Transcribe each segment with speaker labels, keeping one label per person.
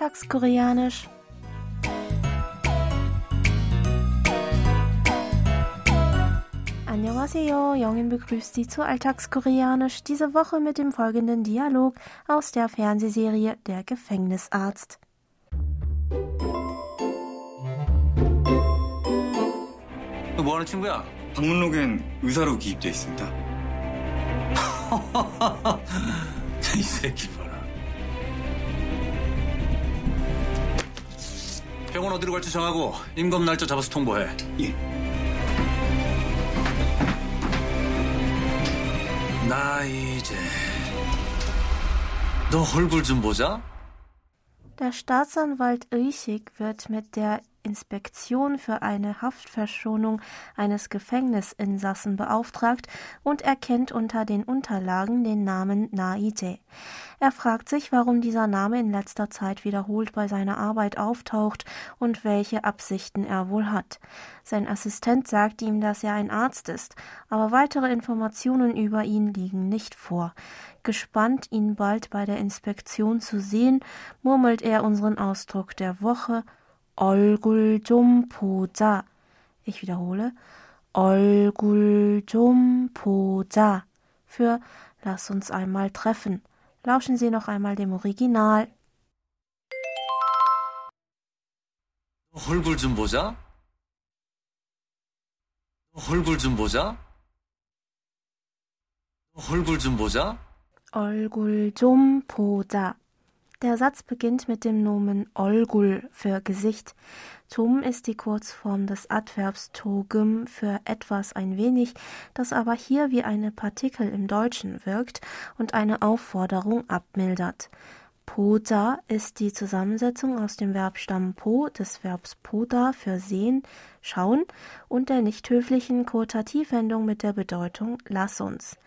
Speaker 1: Alltagskoreanisch. Annyeonghaseyo, Jongin begrüßt Sie zu Alltagskoreanisch, diese Woche mit dem folgenden Dialog aus der Fernsehserie Der Gefängnisarzt.
Speaker 2: 뭐 하는 친구야?
Speaker 3: 방문록엔 의사로 기입돼 있습니다.
Speaker 2: 이 새끼 병원 어디로 갈지 정하고 임검 날짜 잡아서 통보해.
Speaker 3: 예.
Speaker 2: 나 이제 너 얼굴 좀 보자.
Speaker 1: Der Staatsanwalt Öchig wird mit der Inspektion für eine Haftverschonung eines Gefängnisinsassen beauftragt und erkennt unter den Unterlagen den Namen Naide. Er fragt sich, warum dieser Name in letzter Zeit wiederholt bei seiner Arbeit auftaucht und welche Absichten er wohl hat. Sein Assistent sagt ihm, dass er ein Arzt ist, aber weitere Informationen über ihn liegen nicht vor. Gespannt, ihn bald bei der Inspektion zu sehen, murmelt er unseren Ausdruck der Woche 얼굴 좀 보자. Ich wiederhole. 얼굴 좀 보자. Für Lass uns einmal treffen. Lauschen Sie noch einmal dem Original.
Speaker 2: 얼굴 좀 보자. 얼굴 좀 보자. 얼굴 좀 보자.
Speaker 1: 얼굴 좀 보자. Der Satz beginnt mit dem Nomen olgul für Gesicht. Tum ist die Kurzform des Adverbs togem für etwas ein wenig, das aber hier wie eine Partikel im Deutschen wirkt und eine Aufforderung abmildert. Poda ist die Zusammensetzung aus dem Verbstamm po, des Verbs poda für sehen, schauen und der nicht höflichen Quotativwendung mit der Bedeutung lass uns.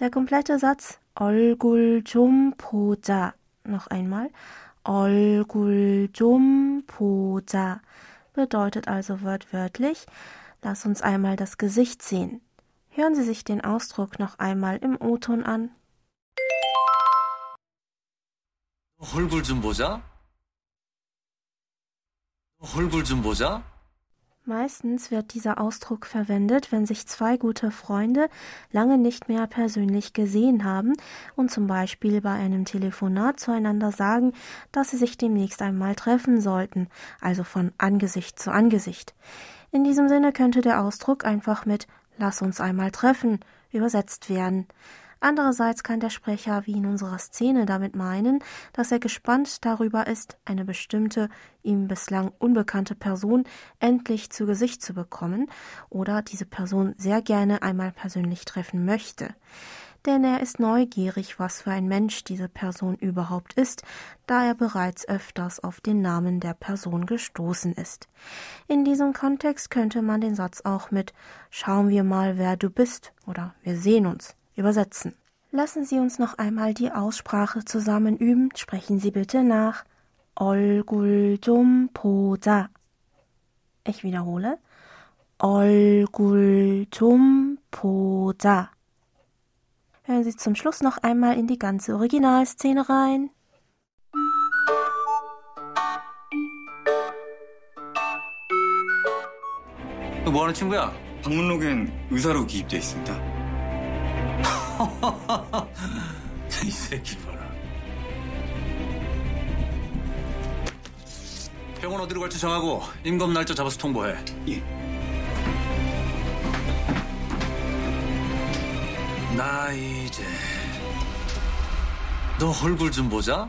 Speaker 1: Der komplette Satz Olgul Tum poda noch einmal 얼굴 좀 보자 bedeutet also wortwörtlich Lass uns einmal das Gesicht sehen. Hören Sie sich den Ausdruck noch einmal im O-Ton an.
Speaker 2: 얼굴 좀 보자. 얼굴 좀 보자.
Speaker 1: Meistens wird dieser Ausdruck verwendet, wenn sich zwei gute Freunde lange nicht mehr persönlich gesehen haben und zum Beispiel bei einem Telefonat zueinander sagen, dass sie sich demnächst einmal treffen sollten, also von Angesicht zu Angesicht. In diesem Sinne könnte der Ausdruck einfach mit Lass uns einmal treffen übersetzt werden. Andererseits kann der Sprecher wie in unserer Szene damit meinen, dass er gespannt darüber ist, eine bestimmte, ihm bislang unbekannte Person endlich zu Gesicht zu bekommen oder diese Person sehr gerne einmal persönlich treffen möchte. Denn er ist neugierig, was für ein Mensch diese Person überhaupt ist, da er bereits öfters auf den Namen der Person gestoßen ist. In diesem Kontext könnte man den Satz auch mit Schauen wir mal, wer du bist oder wir sehen uns übersetzen. Lassen Sie uns noch einmal die Aussprache zusammen üben. Sprechen Sie bitte nach. 얼굴 좀 보자. Ich wiederhole. 얼굴 좀 보자. Hören Sie zum Schluss noch einmal in die ganze Originalszene rein.
Speaker 2: 뭐 하는 친구야?
Speaker 3: 방문록엔 의사로 기입돼 있습니다.
Speaker 2: 이 새끼 봐라. 병원 어디로 갈지 정하고 임검 날짜 잡아서 통보해.
Speaker 3: 예.
Speaker 2: 나 이제 너 얼굴 좀 보자.